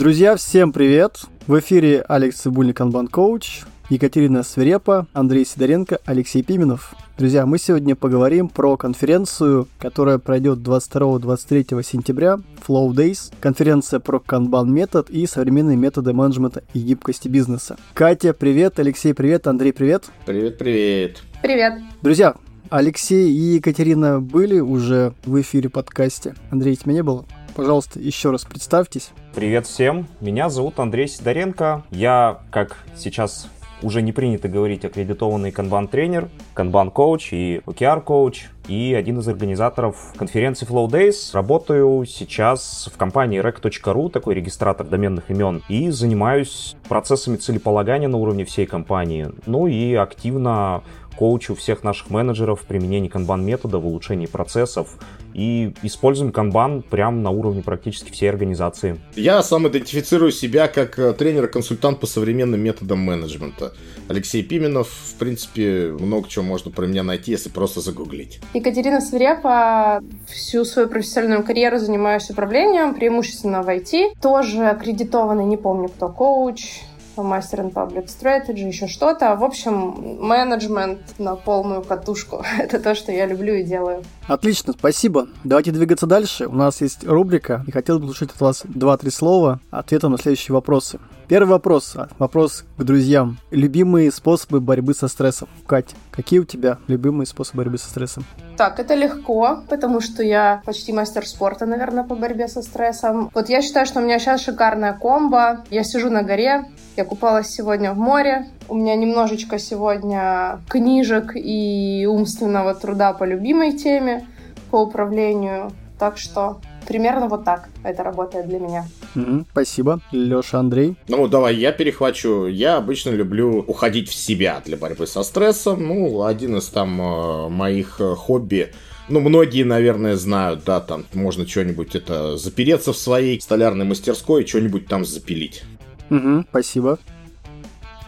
Друзья, всем привет! В эфире Алекс Цибульник, Канбан Коуч, Екатерина Свирепа, Андрей Сидоренко, Алексей Пименов. Друзья, мы сегодня поговорим про конференцию, которая пройдет 22-23 сентября, Flow Days, конференция про канбан метод и современные методы менеджмента и гибкости бизнеса. Катя, привет, Алексей, привет, Андрей, привет. Привет, привет. Привет. Друзья, Алексей и Екатерина были уже в эфире подкасте. Андрей, тебя не было? Пожалуйста, еще раз представьтесь. Привет всем, меня зовут Андрей Сидоренко. Я, как сейчас уже не принято говорить аккредитованный канбан-тренер, канбан-коуч и OKR-коуч, и один из организаторов конференции Flow Days. Работаю сейчас в компании rec.ru, такой регистратор доменных имен, и занимаюсь процессами целеполагания на уровне всей компании. Ну и активно коучу всех наших менеджеров в применении канбан-метода, в улучшении процессов. И используем канбан прямо на уровне практически всей организации. Я сам идентифицирую себя как э, тренер-консультант по современным методам менеджмента. Алексей Пименов, в принципе, много чего можно про меня найти, если просто загуглить. Екатерина Свирепа, всю свою профессиональную карьеру занимаюсь управлением, преимущественно в IT. Тоже аккредитованный, не помню кто, коуч, мастер in public strategy, еще что-то. В общем, менеджмент на полную катушку. Это то, что я люблю и делаю. Отлично, спасибо. Давайте двигаться дальше. У нас есть рубрика, и хотел бы услышать от вас два-три слова ответом на следующие вопросы. Первый вопрос. Вопрос к друзьям. Любимые способы борьбы со стрессом. Кать, какие у тебя любимые способы борьбы со стрессом? Так, это легко, потому что я почти мастер спорта, наверное, по борьбе со стрессом. Вот я считаю, что у меня сейчас шикарная комбо. Я сижу на горе, я купалась сегодня в море. У меня немножечко сегодня книжек и умственного труда по любимой теме, по управлению. Так что примерно вот так это работает для меня. Mm-hmm, спасибо. Леша, Андрей? Ну, давай я перехвачу. Я обычно люблю уходить в себя для борьбы со стрессом. Ну, один из там э, моих э, хобби ну, многие, наверное, знают, да, там можно что-нибудь это запереться в своей столярной мастерской и что-нибудь там запилить. Угу, спасибо.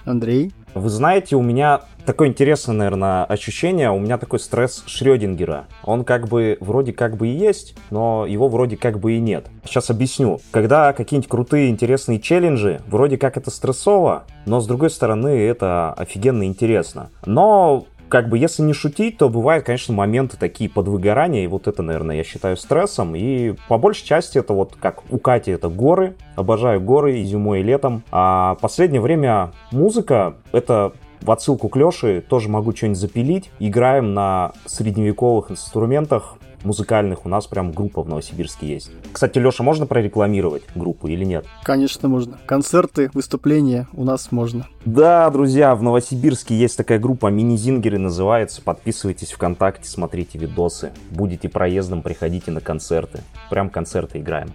Андрей? Вы знаете, у меня такое интересное, наверное, ощущение. У меня такой стресс Шрёдингера. Он как бы вроде как бы и есть, но его вроде как бы и нет. Сейчас объясню. Когда какие-нибудь крутые, интересные челленджи, вроде как это стрессово, но с другой стороны это офигенно интересно. Но как бы, если не шутить, то бывают, конечно, моменты такие подвыгорания, и вот это, наверное, я считаю стрессом, и по большей части это вот, как у Кати, это горы, обожаю горы и зимой, и летом, а последнее время музыка, это в отсылку к Леше тоже могу что-нибудь запилить. Играем на средневековых инструментах, музыкальных у нас прям группа в Новосибирске есть. Кстати, Леша, можно прорекламировать группу или нет? Конечно, можно. Концерты, выступления у нас можно. Да, друзья, в Новосибирске есть такая группа Мини-Зингеры называется. Подписывайтесь ВКонтакте, смотрите видосы. Будете проездом, приходите на концерты. Прям концерты играем.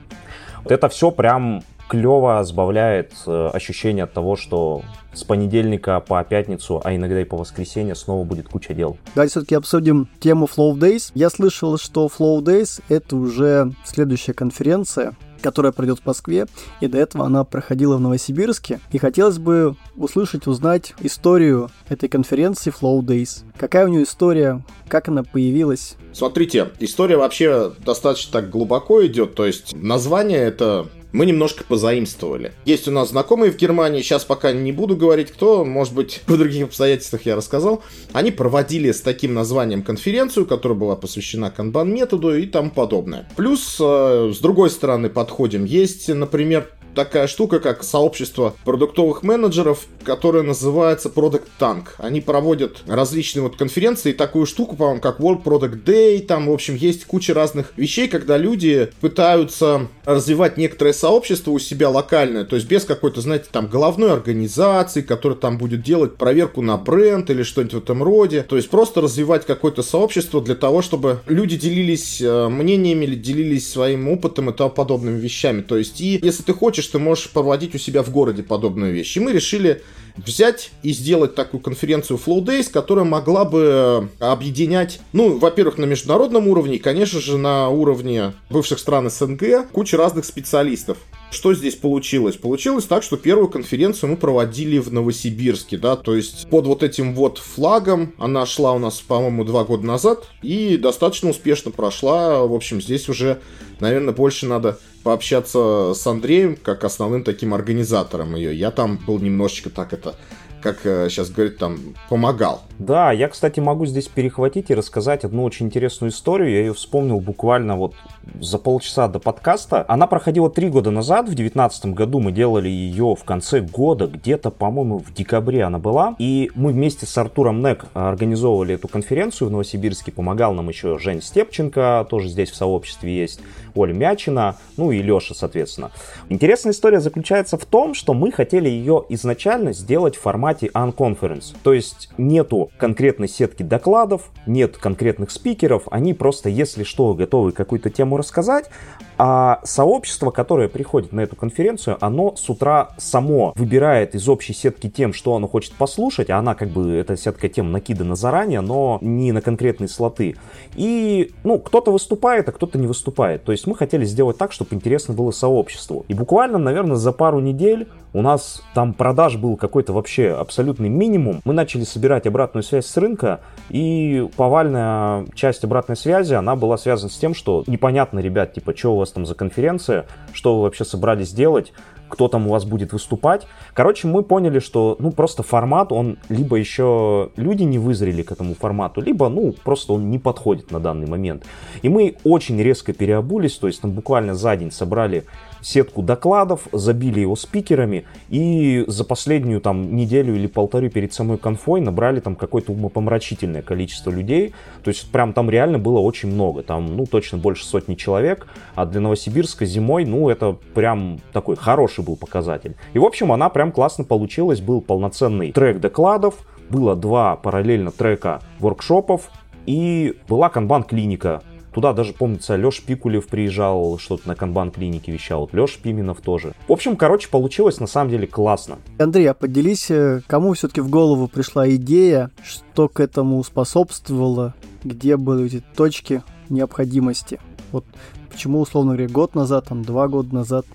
Вот это все прям клево сбавляет э, ощущение от того, что с понедельника по пятницу, а иногда и по воскресенье снова будет куча дел. Давайте все-таки обсудим тему Flow Days. Я слышал, что Flow Days — это уже следующая конференция, которая пройдет в Москве, и до этого она проходила в Новосибирске. И хотелось бы услышать, узнать историю этой конференции Flow Days. Какая у нее история, как она появилась? Смотрите, история вообще достаточно так глубоко идет, то есть название это мы немножко позаимствовали. Есть у нас знакомые в Германии, сейчас пока не буду говорить кто, может быть, в других обстоятельствах я рассказал. Они проводили с таким названием конференцию, которая была посвящена канбан-методу и тому подобное. Плюс, э, с другой стороны, подходим. Есть, например, такая штука, как сообщество продуктовых менеджеров, которое называется Product Tank. Они проводят различные вот конференции, такую штуку, по-моему, как World Product Day, там, в общем, есть куча разных вещей, когда люди пытаются развивать некоторое сообщество у себя локальное, то есть без какой-то, знаете, там, головной организации, которая там будет делать проверку на бренд или что-нибудь в этом роде, то есть просто развивать какое-то сообщество для того, чтобы люди делились э, мнениями или делились своим опытом и тому подобными вещами, то есть и если ты хочешь что можешь проводить у себя в городе подобную вещь. И мы решили взять и сделать такую конференцию Flow Days, которая могла бы э, объединять, ну, во-первых, на международном уровне и, конечно же, на уровне бывших стран СНГ кучу разных специалистов. Что здесь получилось? Получилось так, что первую конференцию мы проводили в Новосибирске, да, то есть под вот этим вот флагом она шла у нас, по-моему, два года назад и достаточно успешно прошла. В общем, здесь уже, наверное, больше надо пообщаться с Андреем как основным таким организатором ее. Я там был немножечко так это как сейчас э, говорят, там, помогал. Да, я, кстати, могу здесь перехватить и рассказать одну очень интересную историю. Я ее вспомнил буквально вот за полчаса до подкаста. Она проходила три года назад, в 2019 году мы делали ее в конце года, где-то, по-моему, в декабре она была. И мы вместе с Артуром Нек организовывали эту конференцию в Новосибирске. Помогал нам еще Жень Степченко, тоже здесь в сообществе есть, Оля Мячина, ну и Леша, соответственно. Интересная история заключается в том, что мы хотели ее изначально сделать в формате unconference. То есть нету конкретной сетки докладов, нет конкретных спикеров, они просто, если что, готовы какую-то тему рассказать, а сообщество, которое приходит на эту конференцию, оно с утра само выбирает из общей сетки тем, что оно хочет послушать, а она как бы, эта сетка тем накидана заранее, но не на конкретные слоты. И, ну, кто-то выступает, а кто-то не выступает. То есть мы хотели сделать так, чтобы интересно было сообществу. И буквально, наверное, за пару недель у нас там продаж был какой-то вообще абсолютный минимум. Мы начали собирать обратную связь с рынка, и повальная часть обратной связи, она была связана с тем, что непонятно, ребят, типа, что у вас там за конференция, что вы вообще собрались делать, кто там у вас будет выступать. Короче, мы поняли, что, ну, просто формат, он либо еще люди не вызрели к этому формату, либо, ну, просто он не подходит на данный момент. И мы очень резко переобулись, то есть там буквально за день собрали сетку докладов, забили его спикерами и за последнюю там неделю или полторы перед самой конфой набрали там какое-то умопомрачительное количество людей. То есть прям там реально было очень много. Там, ну, точно больше сотни человек. А для Новосибирска зимой, ну, это прям такой хороший был показатель. И, в общем, она прям классно получилась. Был полноценный трек докладов, было два параллельно трека воркшопов, и была канбан-клиника, Туда даже, помнится, Леш Пикулев приезжал, что-то на канбан-клинике вещал. Леш Пименов тоже. В общем, короче, получилось на самом деле классно. Андрей, а поделись, э, кому все-таки в голову пришла идея, что к этому способствовало, где были эти точки необходимости? Вот почему, условно говоря, год назад, там, два года назад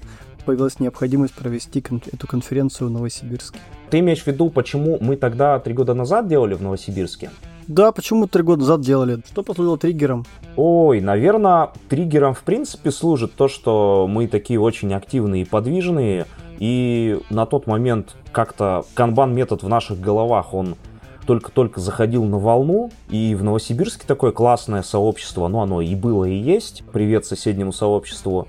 появилась необходимость провести кон- эту конференцию в Новосибирске? Ты имеешь в виду, почему мы тогда три года назад делали в Новосибирске? Да, почему три года назад делали? Что послужило триггером? Ой, наверное, триггером в принципе служит то, что мы такие очень активные и подвижные, и на тот момент как-то канбан-метод в наших головах, он только-только заходил на волну, и в Новосибирске такое классное сообщество, ну оно и было, и есть, привет соседнему сообществу,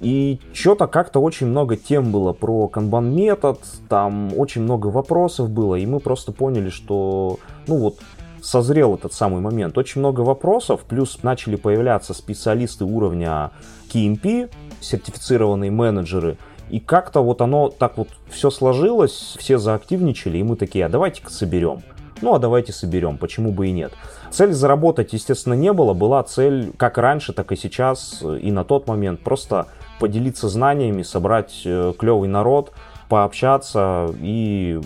и что-то как-то очень много тем было про канбан-метод, там очень много вопросов было, и мы просто поняли, что, ну вот, созрел этот самый момент. Очень много вопросов, плюс начали появляться специалисты уровня KMP, сертифицированные менеджеры, и как-то вот оно так вот все сложилось, все заактивничали, и мы такие, а давайте-ка соберем. Ну, а давайте соберем, почему бы и нет. Цель заработать, естественно, не было. Была цель как раньше, так и сейчас, и на тот момент. Просто поделиться знаниями, собрать э, клевый народ, пообщаться и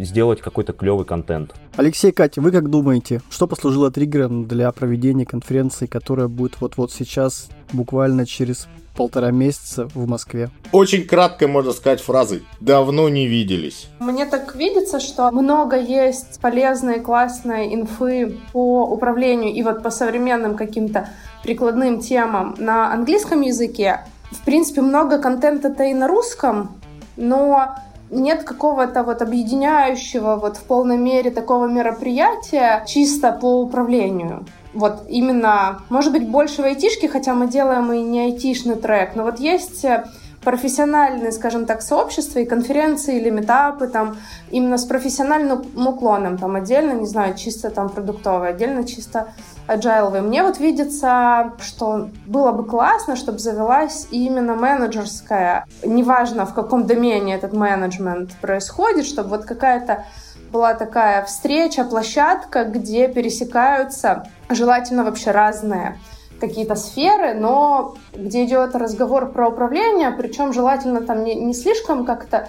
сделать какой-то клевый контент. Алексей, Катя, вы как думаете, что послужило триггером для проведения конференции, которая будет вот-вот сейчас, буквально через полтора месяца в Москве. Очень кратко можно сказать фразой «давно не виделись». Мне так видится, что много есть полезной, классной инфы по управлению и вот по современным каким-то прикладным темам на английском языке. В принципе, много контента-то и на русском, но нет какого-то вот объединяющего вот в полной мере такого мероприятия чисто по управлению. Вот именно, может быть, больше в айтишке, хотя мы делаем и не айтишный трек, но вот есть э, профессиональные, скажем так, сообщества и конференции или метапы там именно с профессиональным уклоном, там отдельно, не знаю, чисто там продуктовые, отдельно чисто agile. Мне вот видится, что было бы классно, чтобы завелась именно менеджерская, неважно в каком домене этот менеджмент происходит, чтобы вот какая-то была такая встреча, площадка, где пересекаются желательно вообще разные какие-то сферы, но где идет разговор про управление, причем желательно там не, не слишком как-то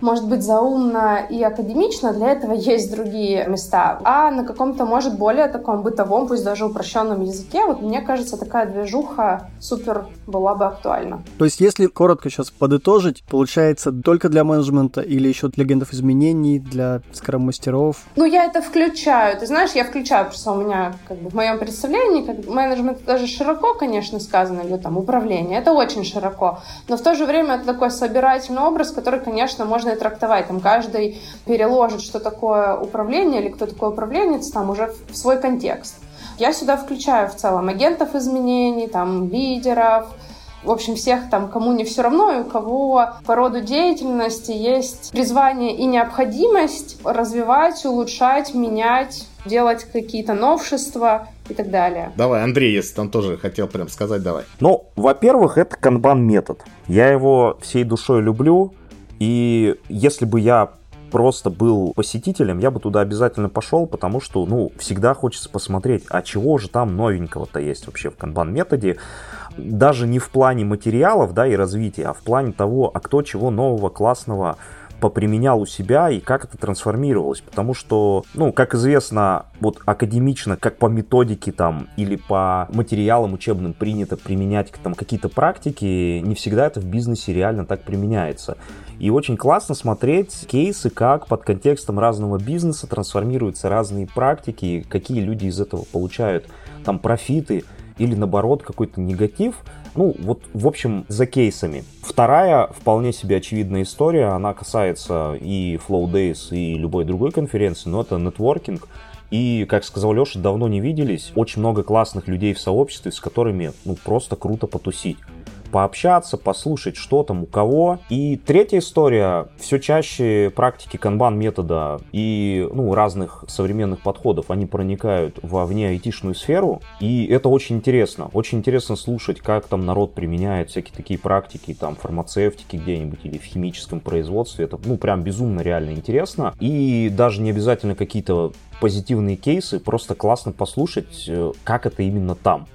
может быть заумно и академично, для этого есть другие места. А на каком-то, может, более таком бытовом, пусть даже упрощенном языке, вот мне кажется, такая движуха супер была бы актуальна. То есть, если коротко сейчас подытожить, получается только для менеджмента или еще для агентов изменений, для скрам-мастеров? Ну, я это включаю. Ты знаешь, я включаю, просто у меня как бы в моем представлении как менеджмент даже широко, конечно, сказано, или там управление. Это очень широко. Но в то же время это такой собирательный образ, который, конечно, можно можно и трактовать. Там каждый переложит, что такое управление или кто такой управленец, там уже в свой контекст. Я сюда включаю в целом агентов изменений, там, лидеров, в общем, всех там, кому не все равно, и у кого по роду деятельности есть призвание и необходимость развивать, улучшать, менять, делать какие-то новшества и так далее. Давай, Андрей, если там тоже хотел прям сказать, давай. Ну, во-первых, это канбан метод. Я его всей душой люблю. И если бы я просто был посетителем, я бы туда обязательно пошел, потому что, ну, всегда хочется посмотреть, а чего же там новенького-то есть вообще в канбан-методе. Даже не в плане материалов, да, и развития, а в плане того, а кто чего нового, классного поприменял у себя и как это трансформировалось. Потому что, ну, как известно, вот академично, как по методике там или по материалам учебным принято применять там какие-то практики, не всегда это в бизнесе реально так применяется. И очень классно смотреть кейсы, как под контекстом разного бизнеса трансформируются разные практики, какие люди из этого получают там профиты или наоборот какой-то негатив. Ну, вот, в общем, за кейсами. Вторая, вполне себе очевидная история, она касается и Flow Days, и любой другой конференции, но это нетворкинг. И, как сказал Леша, давно не виделись. Очень много классных людей в сообществе, с которыми ну, просто круто потусить пообщаться, послушать, что там у кого. И третья история, все чаще практики канбан метода и ну, разных современных подходов, они проникают во вне айтишную сферу, и это очень интересно. Очень интересно слушать, как там народ применяет всякие такие практики, там, фармацевтики где-нибудь или в химическом производстве. Это, ну, прям безумно реально интересно. И даже не обязательно какие-то позитивные кейсы, просто классно послушать, э, как это именно там.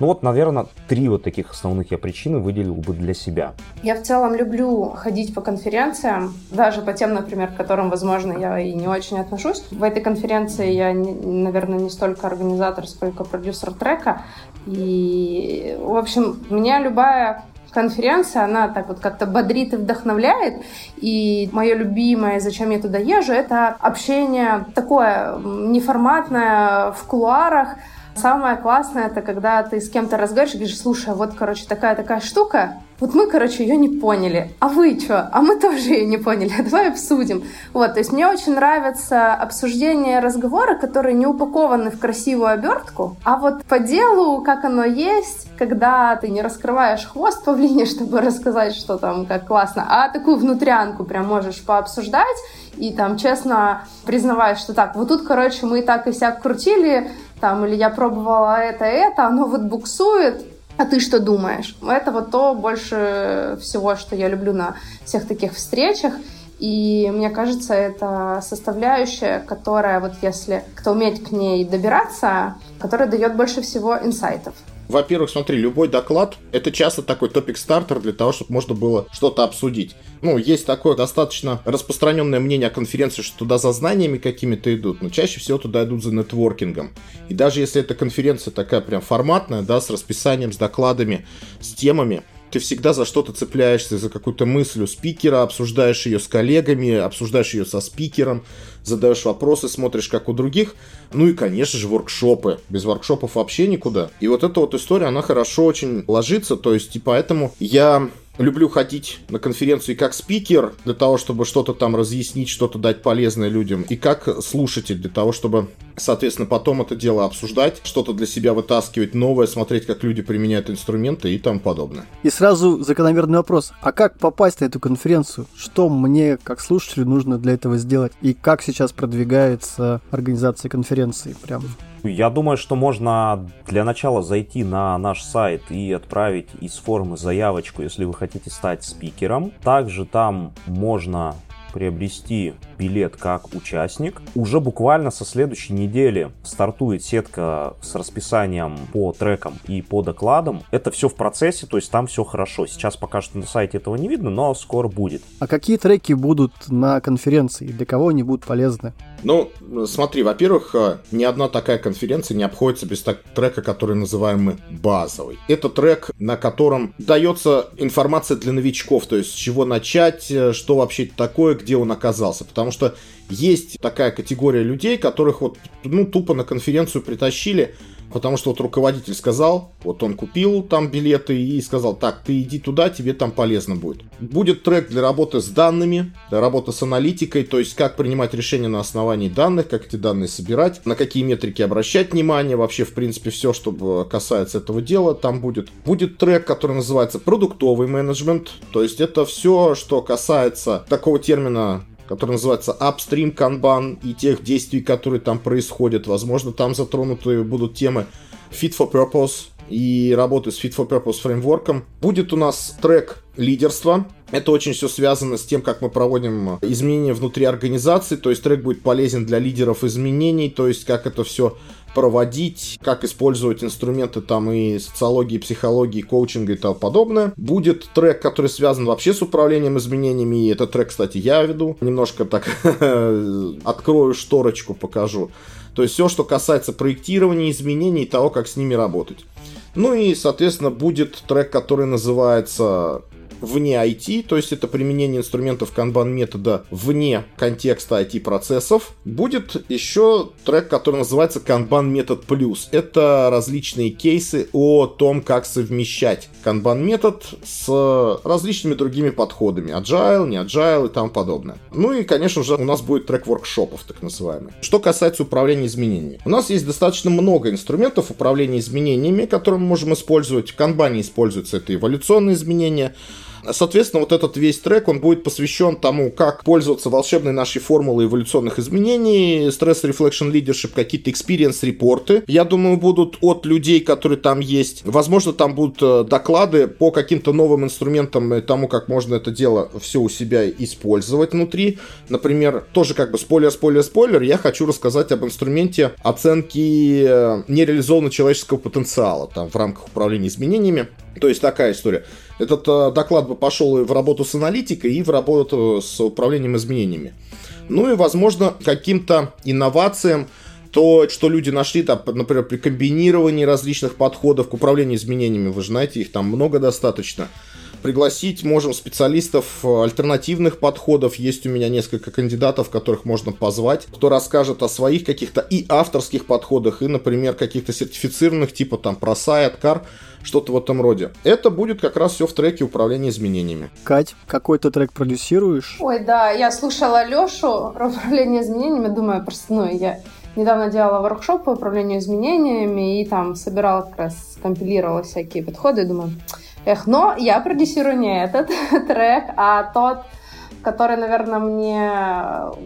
Ну вот, наверное, три вот таких основных я причины выделил бы для себя. Я в целом люблю ходить по конференциям, даже по тем, например, к которым, возможно, я и не очень отношусь. В этой конференции я, наверное, не столько организатор, сколько продюсер трека. И, в общем, меня любая конференция, она так вот как-то бодрит и вдохновляет. И мое любимое, зачем я туда езжу, это общение такое неформатное в кулуарах, Самое классное, это когда ты с кем-то разговариваешь и говоришь, слушай, вот, короче, такая-такая штука, вот мы, короче, ее не поняли. А вы что? А мы тоже ее не поняли. Давай обсудим. Вот, то есть мне очень нравятся обсуждения, разговоры, которые не упакованы в красивую обертку, а вот по делу, как оно есть, когда ты не раскрываешь хвост павлине, чтобы рассказать, что там как классно, а такую внутрянку прям можешь пообсуждать и там честно признаваешь, что так, вот тут, короче, мы и так и сяк крутили, там, или я пробовала это это, оно вот буксует, а ты что думаешь? Это вот то больше всего, что я люблю на всех таких встречах. И мне кажется, это составляющая, которая, вот если кто умеет к ней добираться, которая дает больше всего инсайтов. Во-первых, смотри, любой доклад — это часто такой топик-стартер для того, чтобы можно было что-то обсудить. Ну, есть такое достаточно распространенное мнение о конференции, что туда за знаниями какими-то идут, но чаще всего туда идут за нетворкингом. И даже если эта конференция такая прям форматная, да, с расписанием, с докладами, с темами, ты всегда за что-то цепляешься, за какую-то мысль у спикера, обсуждаешь ее с коллегами, обсуждаешь ее со спикером, задаешь вопросы, смотришь, как у других. Ну и, конечно же, воркшопы. Без воркшопов вообще никуда. И вот эта вот история, она хорошо очень ложится, то есть, и поэтому я люблю ходить на конференции как спикер, для того, чтобы что-то там разъяснить, что-то дать полезное людям, и как слушатель, для того, чтобы, соответственно, потом это дело обсуждать, что-то для себя вытаскивать новое, смотреть, как люди применяют инструменты и тому подобное. И сразу закономерный вопрос, а как попасть на эту конференцию? Что мне, как слушателю, нужно для этого сделать? И как сейчас продвигается организация конференции? Прям я думаю, что можно для начала зайти на наш сайт и отправить из формы заявочку, если вы хотите стать спикером. Также там можно приобрести билет как участник. Уже буквально со следующей недели стартует сетка с расписанием по трекам и по докладам. Это все в процессе, то есть там все хорошо. Сейчас пока что на сайте этого не видно, но скоро будет. А какие треки будут на конференции? Для кого они будут полезны? Ну, смотри, во-первых, э, ни одна такая конференция не обходится без трека, который называем мы базовый. Это трек, на котором дается информация для новичков, то есть с чего начать, э, что вообще такое, где он оказался. Потому что есть такая категория людей, которых вот, ну, тупо на конференцию притащили, Потому что вот руководитель сказал, вот он купил там билеты и сказал, так, ты иди туда, тебе там полезно будет. Будет трек для работы с данными, для работы с аналитикой, то есть как принимать решения на основании данных, как эти данные собирать, на какие метрики обращать внимание, вообще, в принципе, все, что касается этого дела, там будет. Будет трек, который называется продуктовый менеджмент, то есть это все, что касается такого термина который называется Upstream Kanban и тех действий, которые там происходят. Возможно, там затронуты будут темы Fit for Purpose и работы с Fit for Purpose фреймворком. Будет у нас трек лидерства. Это очень все связано с тем, как мы проводим изменения внутри организации. То есть трек будет полезен для лидеров изменений, то есть как это все проводить, как использовать инструменты там и социологии, и психологии, коучинга и тому подобное. Будет трек, который связан вообще с управлением изменениями, и этот трек, кстати, я веду. Немножко так открою шторочку, покажу. То есть все, что касается проектирования, изменений и того, как с ними работать. Ну и, соответственно, будет трек, который называется вне IT, то есть это применение инструментов Kanban метода вне контекста IT-процессов. Будет еще трек, который называется Kanban метод плюс. Это различные кейсы о том, как совмещать Kanban метод с различными другими подходами. Agile, не Agile и тому подобное. Ну и, конечно же, у нас будет трек воркшопов, так называемый. Что касается управления изменениями. У нас есть достаточно много инструментов управления изменениями, которые мы можем использовать. В Kanban используется это эволюционные изменения, Соответственно, вот этот весь трек, он будет посвящен тому, как пользоваться волшебной нашей формулой эволюционных изменений, стресс reflection leadership, какие-то experience репорты. Я думаю, будут от людей, которые там есть. Возможно, там будут э, доклады по каким-то новым инструментам и тому, как можно это дело все у себя использовать внутри. Например, тоже как бы спойлер, спойлер, спойлер, я хочу рассказать об инструменте оценки э, нереализованного человеческого потенциала там в рамках управления изменениями. То есть такая история. Этот э, доклад бы пошел в работу с аналитикой, и в работу с управлением изменениями. Ну и, возможно, каким-то инновациям, то, что люди нашли, там, например, при комбинировании различных подходов к управлению изменениями, вы знаете, их там много достаточно. Пригласить можем специалистов альтернативных подходов. Есть у меня несколько кандидатов, которых можно позвать, кто расскажет о своих каких-то и авторских подходах, и, например, каких-то сертифицированных, типа там про сайт, кар, что-то в этом роде. Это будет как раз все в треке управления изменениями. Кать, какой ты трек продюсируешь? Ой, да, я слушала Лешу про управление изменениями, думаю, просто, ну, я недавно делала воркшоп по управлению изменениями и там собирала как раз, компилировала всякие подходы, и думаю, эх, но я продюсирую не этот трек, а тот, который, наверное, мне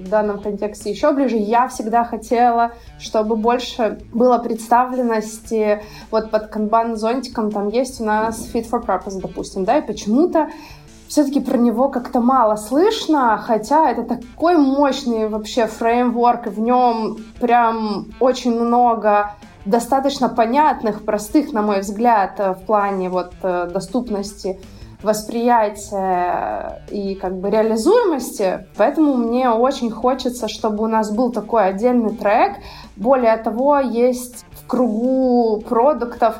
в данном контексте еще ближе. Я всегда хотела, чтобы больше было представленности вот под канбан-зонтиком. Там есть у нас Fit for Purpose, допустим, да, и почему-то все-таки про него как-то мало слышно, хотя это такой мощный вообще фреймворк, и в нем прям очень много достаточно понятных, простых, на мой взгляд, в плане вот э, доступности восприятия и как бы реализуемости. Поэтому мне очень хочется, чтобы у нас был такой отдельный трек. Более того, есть в кругу продуктов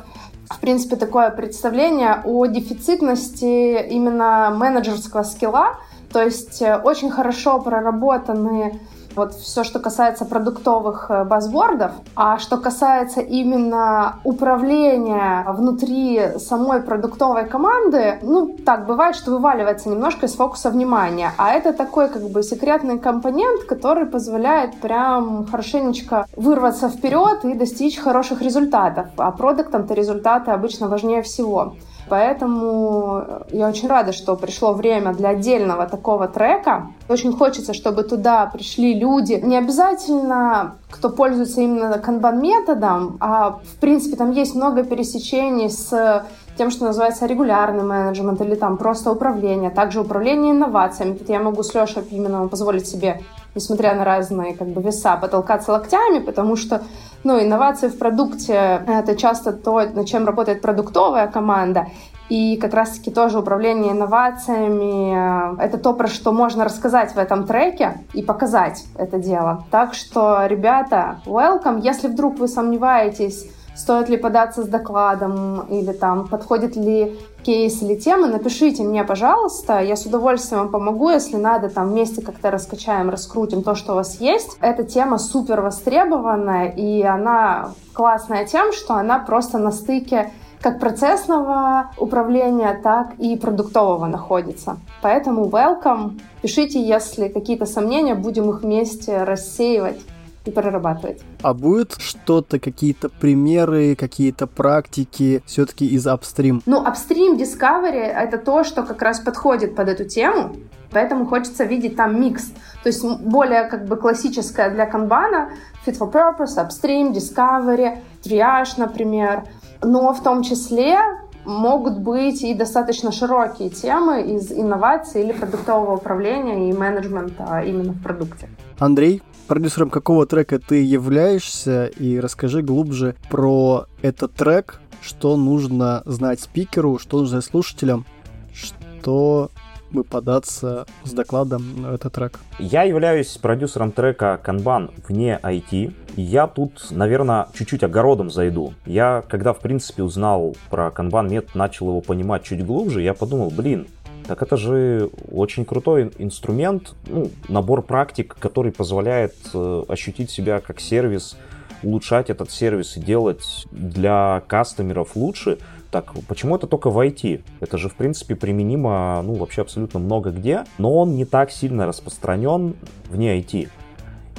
в принципе, такое представление о дефицитности именно менеджерского скилла, то есть э, очень хорошо проработаны вот все, что касается продуктовых э, базбордов, а что касается именно управления внутри самой продуктовой команды, ну, так бывает, что вываливается немножко из фокуса внимания. А это такой как бы секретный компонент, который позволяет прям хорошенечко вырваться вперед и достичь хороших результатов. А продуктам-то результаты обычно важнее всего. Поэтому я очень рада, что пришло время для отдельного такого трека. Очень хочется, чтобы туда пришли люди. Не обязательно, кто пользуется именно канбан-методом, а в принципе там есть много пересечений с тем, что называется регулярный менеджмент или там просто управление, также управление инновациями. Тут я могу с Лешей Пименовым позволить себе, несмотря на разные как бы веса, потолкаться локтями, потому что ну, инновации в продукте — это часто то, над чем работает продуктовая команда. И как раз-таки тоже управление инновациями — это то, про что можно рассказать в этом треке и показать это дело. Так что, ребята, welcome. Если вдруг вы сомневаетесь, стоит ли податься с докладом или там подходит ли кейс или темы, напишите мне, пожалуйста, я с удовольствием вам помогу, если надо, там вместе как-то раскачаем, раскрутим то, что у вас есть. Эта тема супер востребованная, и она классная тем, что она просто на стыке как процессного управления, так и продуктового находится. Поэтому welcome. Пишите, если какие-то сомнения, будем их вместе рассеивать и прорабатывать. А будет что-то, какие-то примеры, какие-то практики все-таки из апстрим? Ну, апстрим Discovery — это то, что как раз подходит под эту тему, поэтому хочется видеть там микс. То есть более как бы классическая для канбана, fit for purpose, upstream, discovery, triage, например. Но в том числе могут быть и достаточно широкие темы из инноваций или продуктового управления и менеджмента именно в продукте. Андрей, продюсером какого трека ты являешься, и расскажи глубже про этот трек, что нужно знать спикеру, что нужно знать слушателям, что бы податься с докладом на этот трек. Я являюсь продюсером трека Kanban вне IT. Я тут, наверное, чуть-чуть огородом зайду. Я, когда, в принципе, узнал про Kanban метод, начал его понимать чуть глубже, я подумал, блин, так это же очень крутой инструмент, ну, набор практик, который позволяет э, ощутить себя как сервис, улучшать этот сервис и делать для кастомеров лучше. Так, почему это только в IT? Это же, в принципе, применимо, ну, вообще абсолютно много где, но он не так сильно распространен вне IT.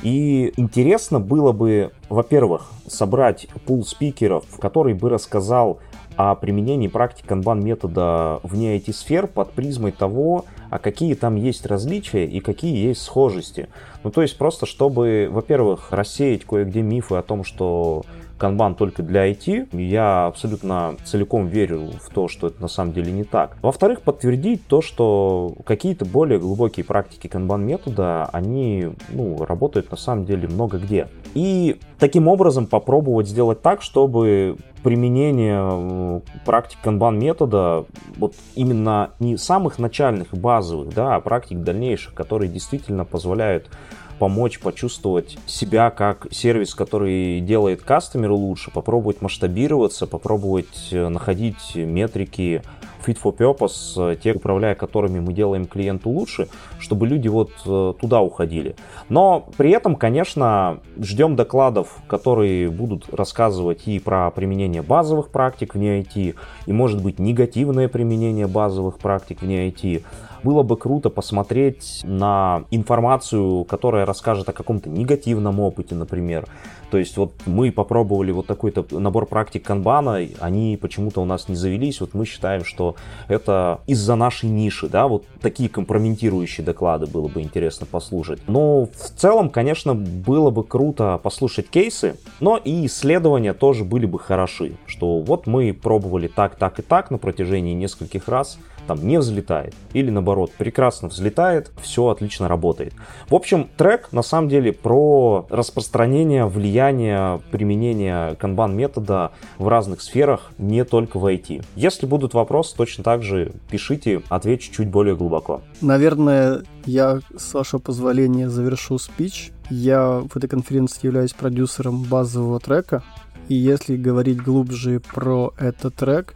И интересно было бы, во-первых, собрать пул спикеров, который бы рассказал о применении практики канбан метода вне IT-сфер под призмой того, а какие там есть различия и какие есть схожести. Ну, то есть просто, чтобы, во-первых, рассеять кое-где мифы о том, что канбан только для IT. Я абсолютно целиком верю в то, что это на самом деле не так. Во-вторых, подтвердить то, что какие-то более глубокие практики канбан метода, они ну, работают на самом деле много где. И таким образом попробовать сделать так, чтобы применение практик канбан метода вот именно не самых начальных базовых, да, а практик дальнейших, которые действительно позволяют помочь почувствовать себя как сервис, который делает кастомеру лучше, попробовать масштабироваться, попробовать э, находить метрики fit for purpose, э, те, управляя которыми мы делаем клиенту лучше, чтобы люди вот э, туда уходили. Но при этом, конечно, ждем докладов, которые будут рассказывать и про применение базовых практик вне IT, и может быть негативное применение базовых практик вне IT, было бы круто посмотреть на информацию, которая расскажет о каком-то негативном опыте, например. То есть вот мы попробовали вот такой-то набор практик канбана, они почему-то у нас не завелись. Вот мы считаем, что это из-за нашей ниши, да, вот такие компрометирующие доклады было бы интересно послушать. Но в целом, конечно, было бы круто послушать кейсы, но и исследования тоже были бы хороши, что вот мы пробовали так, так и так на протяжении нескольких раз, там не взлетает. Или наоборот, прекрасно взлетает, все отлично работает. В общем, трек на самом деле про распространение, влияние, применение канбан метода в разных сферах, не только в IT. Если будут вопросы, точно так же пишите, отвечу чуть более глубоко. Наверное, я, с вашего позволения, завершу спич. Я в этой конференции являюсь продюсером базового трека. И если говорить глубже про этот трек,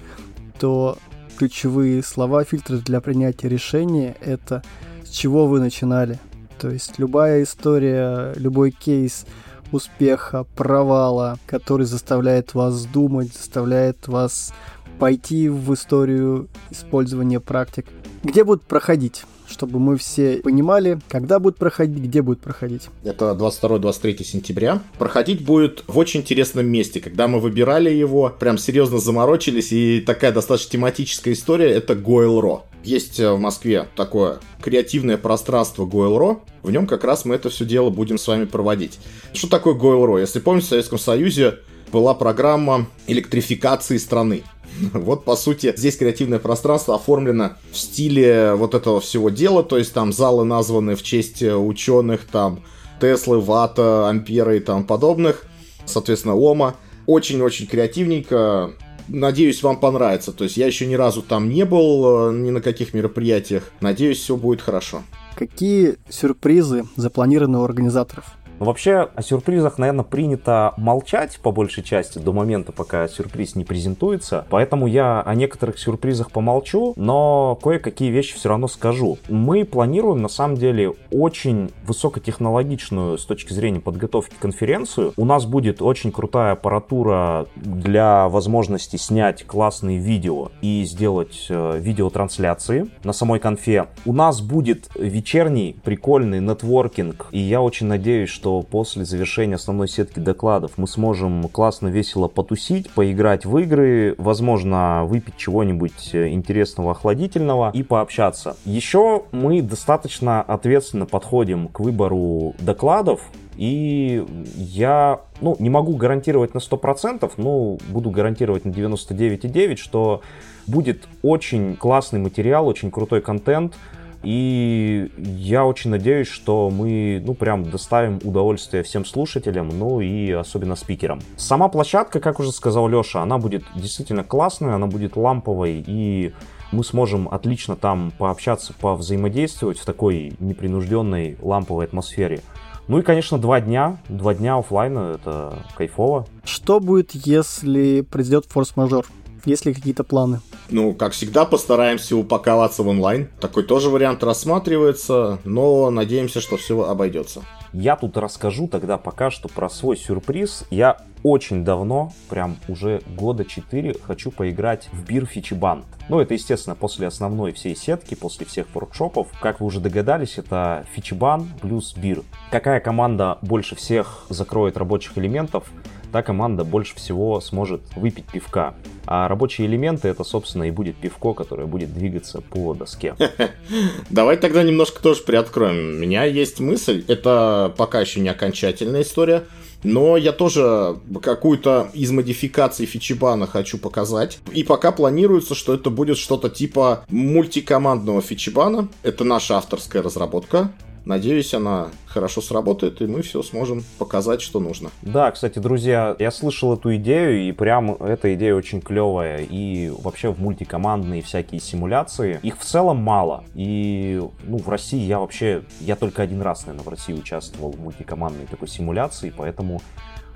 то ключевые слова, фильтры для принятия решения — это с чего вы начинали. То есть любая история, любой кейс успеха, провала, который заставляет вас думать, заставляет вас пойти в историю использования практик. Где будут проходить? Чтобы мы все понимали, когда будет проходить, где будет проходить. Это 22-23 сентября. Проходить будет в очень интересном месте. Когда мы выбирали его, прям серьезно заморочились, и такая достаточно тематическая история, это Гойл-Ро. Есть э, в Москве такое креативное пространство Гойл-Ро. В нем как раз мы это все дело будем с вами проводить. Что такое Гойл-Ро? Если помните, в Советском Союзе была программа электрификации страны. Вот, по сути, здесь креативное пространство оформлено в стиле вот этого всего дела, то есть там залы названы в честь ученых, там Теслы, Вата, Ампера и там подобных, соответственно, Ома. Очень-очень креативненько, Надеюсь, вам понравится. То есть я еще ни разу там не был, э, ни на каких мероприятиях. Надеюсь, все будет хорошо. Какие сюрпризы запланированы у организаторов? Но вообще о сюрпризах, наверное, принято молчать по большей части до момента, пока сюрприз не презентуется. Поэтому я о некоторых сюрпризах помолчу, но кое-какие вещи все равно скажу. Мы планируем, на самом деле, очень высокотехнологичную с точки зрения подготовки конференцию. У нас будет очень крутая аппаратура для возможности снять классные видео и сделать э, видеотрансляции на самой конфе. У нас будет вечерний прикольный нетворкинг, и я очень надеюсь, что что после завершения основной сетки докладов мы сможем классно, весело потусить, поиграть в игры, возможно, выпить чего-нибудь э, интересного, охладительного и пообщаться. Еще мы достаточно ответственно подходим к выбору докладов, и я, ну, не могу гарантировать на 100%, но буду гарантировать на 99,9%, что будет очень классный материал, очень крутой контент, и я очень надеюсь, что мы, ну, прям доставим удовольствие всем слушателям, ну и особенно спикерам. Сама площадка, как уже сказал Леша, она будет действительно классная, она будет ламповой и мы сможем отлично там пообщаться, повзаимодействовать в такой непринужденной ламповой атмосфере. Ну и, конечно, два дня. Два дня офлайна, это кайфово. Что будет, если произойдет форс-мажор? Есть ли какие-то планы? Ну, как всегда, постараемся упаковаться в онлайн. Такой тоже вариант рассматривается, но надеемся, что все обойдется. Я тут расскажу тогда пока что про свой сюрприз. Я очень давно, прям уже года 4, хочу поиграть в бир Фичибан. Ну, это, естественно, после основной всей сетки, после всех воркшопов. Как вы уже догадались, это Фичибан плюс бир. Какая команда больше всех закроет рабочих элементов, та команда больше всего сможет выпить пивка. А рабочие элементы это, собственно, и будет пивко, которое будет двигаться по доске. Давай тогда немножко тоже приоткроем. У меня есть мысль, это пока еще не окончательная история, но я тоже какую-то из модификаций фичибана хочу показать. И пока планируется, что это будет что-то типа мультикомандного фичибана. Это наша авторская разработка. Надеюсь, она хорошо сработает, и мы все сможем показать, что нужно. Да, кстати, друзья, я слышал эту идею, и прям эта идея очень клевая. И вообще в мультикомандные всякие симуляции, их в целом мало. И, ну, в России я вообще, я только один раз, наверное, в России участвовал в мультикомандной такой симуляции, поэтому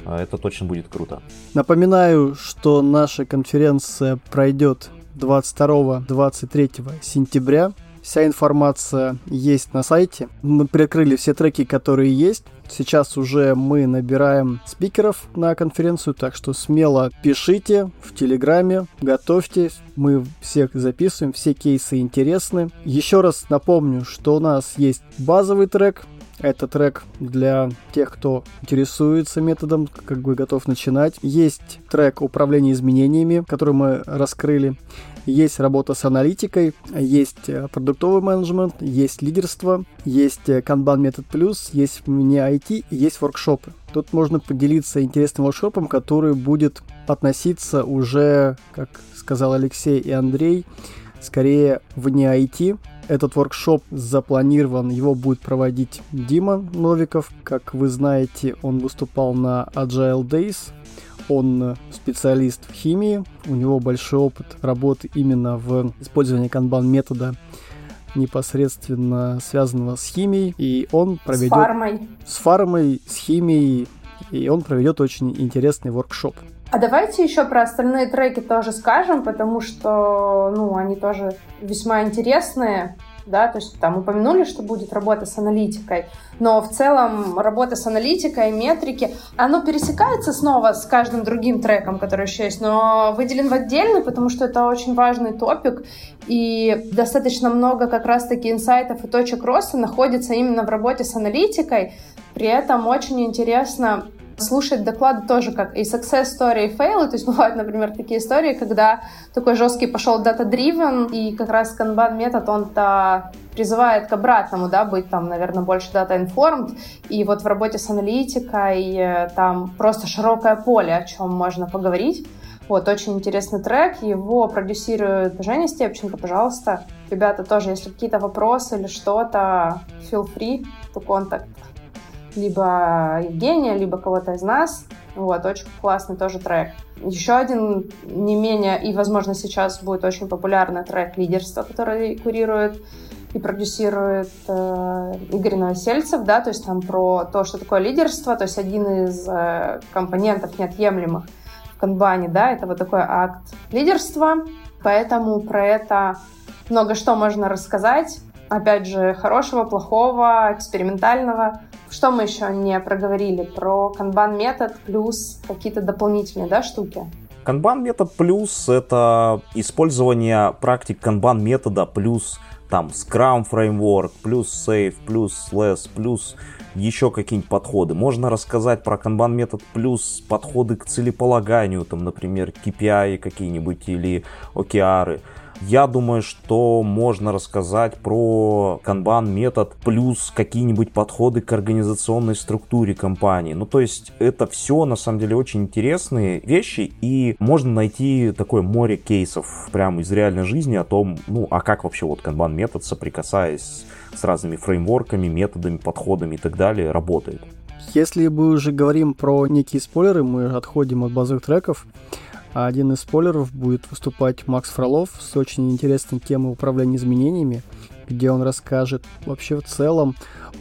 э, это точно будет круто. Напоминаю, что наша конференция пройдет 22-23 сентября Вся информация есть на сайте. Мы прикрыли все треки, которые есть. Сейчас уже мы набираем спикеров на конференцию, так что смело пишите в Телеграме, готовьте. Мы всех записываем, все кейсы интересны. Еще раз напомню, что у нас есть базовый трек, это трек для тех, кто интересуется методом, как бы готов начинать. Есть трек управления изменениями, который мы раскрыли есть работа с аналитикой, есть э, продуктовый менеджмент, есть лидерство, есть Kanban метод плюс, есть мне IT, есть воркшопы. Тут можно поделиться интересным воркшопом, который будет относиться уже, как сказал Алексей и Андрей, скорее вне IT. Этот воркшоп запланирован, его будет проводить Дима Новиков. Как вы знаете, он выступал на Agile Days он специалист в химии, у него большой опыт работы именно в использовании канбан метода непосредственно связанного с химией, и он проведет... С фармой. С фармой, с химией, и он проведет очень интересный воркшоп. А давайте еще про остальные треки тоже скажем, потому что, ну, они тоже весьма интересные. да, то есть там упомянули, что будет работа с аналитикой, но в целом работа с аналитикой, метрики, оно пересекается снова с каждым другим треком, который еще есть, но выделен в отдельный, потому что это очень важный топик, и достаточно много как раз-таки инсайтов и точек роста находится именно в работе с аналитикой, при этом очень интересно слушать доклады тоже как и success story, и fail. То есть бывают, например, такие истории, когда такой жесткий пошел data-driven, и как раз kanban метод, он-то призывает к обратному, да, быть там, наверное, больше data-informed. И вот в работе с аналитикой э, там просто широкое поле, о чем можно поговорить. Вот, очень интересный трек, его продюсирует Женя Степченко, пожалуйста. Ребята, тоже, если какие-то вопросы или что-то, feel free to contact либо Евгения, либо кого-то из нас. Вот, очень классный тоже трек. Еще один не менее, и, возможно, сейчас будет очень популярный трек «Лидерство», который курирует и продюсирует э, Игорь Новосельцев, да, то есть там про то, что такое лидерство, то есть один из э, компонентов неотъемлемых в канбане, да, это вот такой акт лидерства, поэтому про это много что можно рассказать, опять же, хорошего, плохого, экспериментального. Что мы еще не проговорили? Про канбан метод плюс какие-то дополнительные да, штуки. Канбан метод плюс это использование практик канбан метода плюс там Scrum Framework, плюс Safe, плюс Less, плюс еще какие-нибудь подходы. Можно рассказать про Kanban метод плюс подходы к целеполаганию, там, например, KPI какие-нибудь или OKR. Я думаю, что можно рассказать про Kanban метод плюс какие-нибудь подходы к организационной структуре компании. Ну, то есть это все на самом деле очень интересные вещи, и можно найти такое море кейсов прямо из реальной жизни о том, ну, а как вообще вот Kanban метод, соприкасаясь с разными фреймворками, методами, подходами и так далее, работает. Если мы уже говорим про некие спойлеры, мы отходим от базовых треков. А один из спойлеров будет выступать Макс Фролов с очень интересной темой управления изменениями, где он расскажет вообще в целом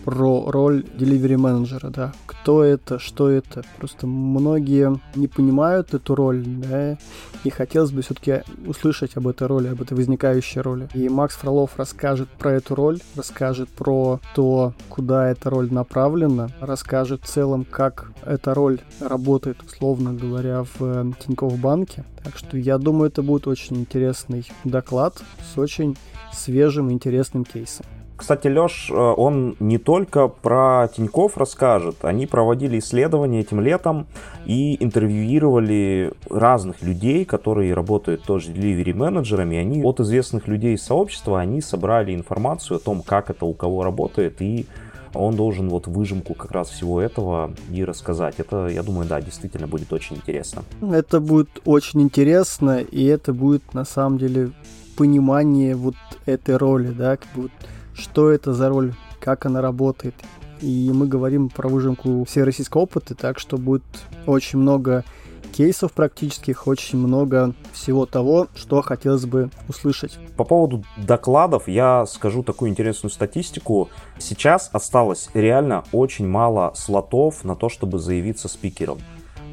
про роль delivery менеджера, да, кто это, что это. Просто многие не понимают эту роль, да, и хотелось бы все-таки услышать об этой роли, об этой возникающей роли. И Макс Фролов расскажет про эту роль, расскажет про то, куда эта роль направлена, расскажет в целом, как эта роль работает, условно говоря, в э, Тинькофф банке. Так что я думаю, это будет очень интересный доклад с очень свежим и интересным кейсом. Кстати, Лёш, э, он не только про Тиньков расскажет. Они проводили исследования этим летом и интервьюировали разных людей, которые работают тоже delivery менеджерами. Они от известных людей из сообщества, они собрали информацию о том, как это у кого работает, и он должен вот выжимку как раз всего этого и рассказать. Это, я думаю, да, действительно будет очень интересно. Это будет очень интересно, и это будет на самом деле понимание вот этой роли, да, как бы что это за роль, как она работает. И мы говорим про выжимку всероссийского опыта, так что будет очень много кейсов практических, очень много всего того, что хотелось бы услышать. По поводу докладов я скажу такую интересную статистику. Сейчас осталось реально очень мало слотов на то, чтобы заявиться спикером.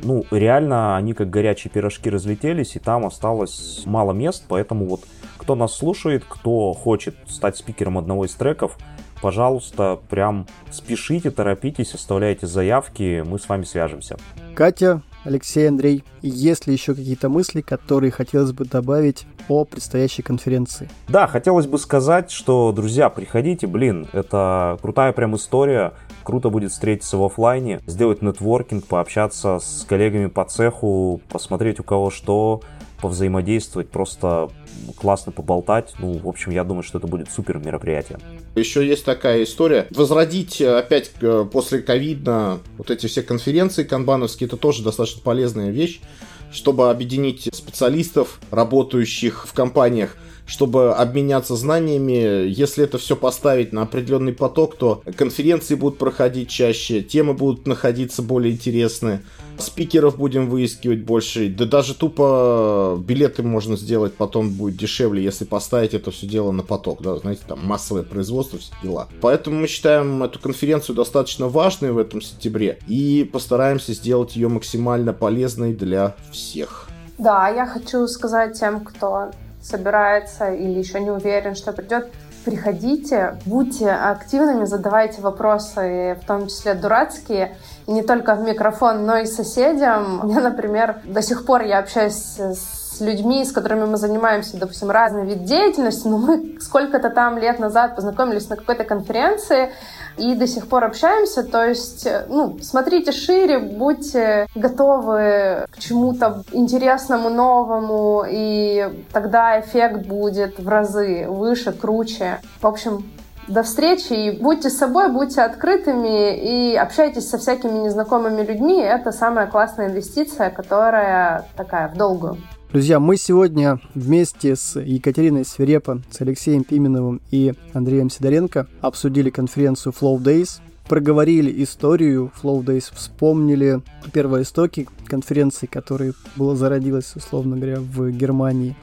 Ну, реально они как горячие пирожки разлетелись, и там осталось мало мест, поэтому вот кто нас слушает, кто хочет стать спикером одного из треков, пожалуйста, прям спешите, торопитесь, оставляйте заявки, мы с вами свяжемся. Катя, Алексей, Андрей, есть ли еще какие-то мысли, которые хотелось бы добавить о предстоящей конференции? Да, хотелось бы сказать, что, друзья, приходите, блин, это крутая прям история, круто будет встретиться в офлайне, сделать нетворкинг, пообщаться с коллегами по цеху, посмотреть у кого что, повзаимодействовать, просто классно поболтать. Ну, в общем, я думаю, что это будет супер мероприятие. Еще есть такая история. Возродить э, опять э, после ковида вот эти все конференции канбановские, это тоже достаточно полезная вещь, чтобы объединить специалистов, работающих в компаниях, чтобы обменяться знаниями. Если это все поставить на определенный поток, то конференции будут проходить чаще, темы будут находиться более интересные, спикеров будем выискивать больше, да даже тупо билеты можно сделать, потом будет дешевле, если поставить это все дело на поток, да, знаете, там массовое производство, все дела. Поэтому мы считаем эту конференцию достаточно важной в этом сентябре и постараемся сделать ее максимально полезной для всех. Да, я хочу сказать тем, кто собирается или еще не уверен, что придет, приходите, будьте активными, задавайте вопросы, в том числе дурацкие, не только в микрофон, но и соседям. У меня, например, до сих пор я общаюсь с людьми, с которыми мы занимаемся, допустим, разный вид деятельности, но мы сколько-то там лет назад познакомились на какой-то конференции, и до сих пор общаемся. То есть, ну, смотрите шире, будьте готовы к чему-то интересному, новому, и тогда эффект будет в разы выше, круче. В общем, до встречи и будьте собой, будьте открытыми и общайтесь со всякими незнакомыми людьми. Это самая классная инвестиция, которая такая в долгую. Друзья, мы сегодня вместе с Екатериной Свирепо, с Алексеем Пименовым и Андреем Сидоренко обсудили конференцию Flow Days, проговорили историю Flow Days, вспомнили первоистоки конференции, которая была зародилась, условно говоря, в Германии.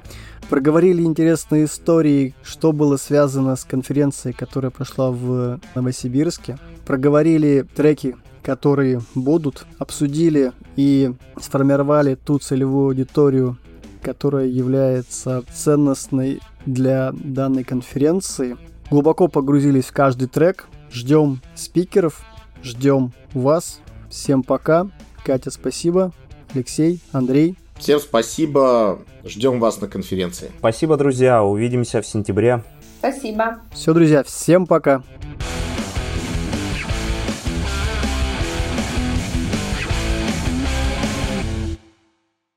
Проговорили интересные истории, что было связано с конференцией, которая прошла в Новосибирске. Проговорили треки, которые будут, обсудили и сформировали ту целевую аудиторию, которая является ценностной для данной конференции. Глубоко погрузились в каждый трек. Ждем спикеров, ждем вас. Всем пока. Катя, спасибо. Алексей, Андрей. Всем спасибо. Ждем вас на конференции. Спасибо, друзья. Увидимся в сентябре. Спасибо. Все, друзья, всем пока.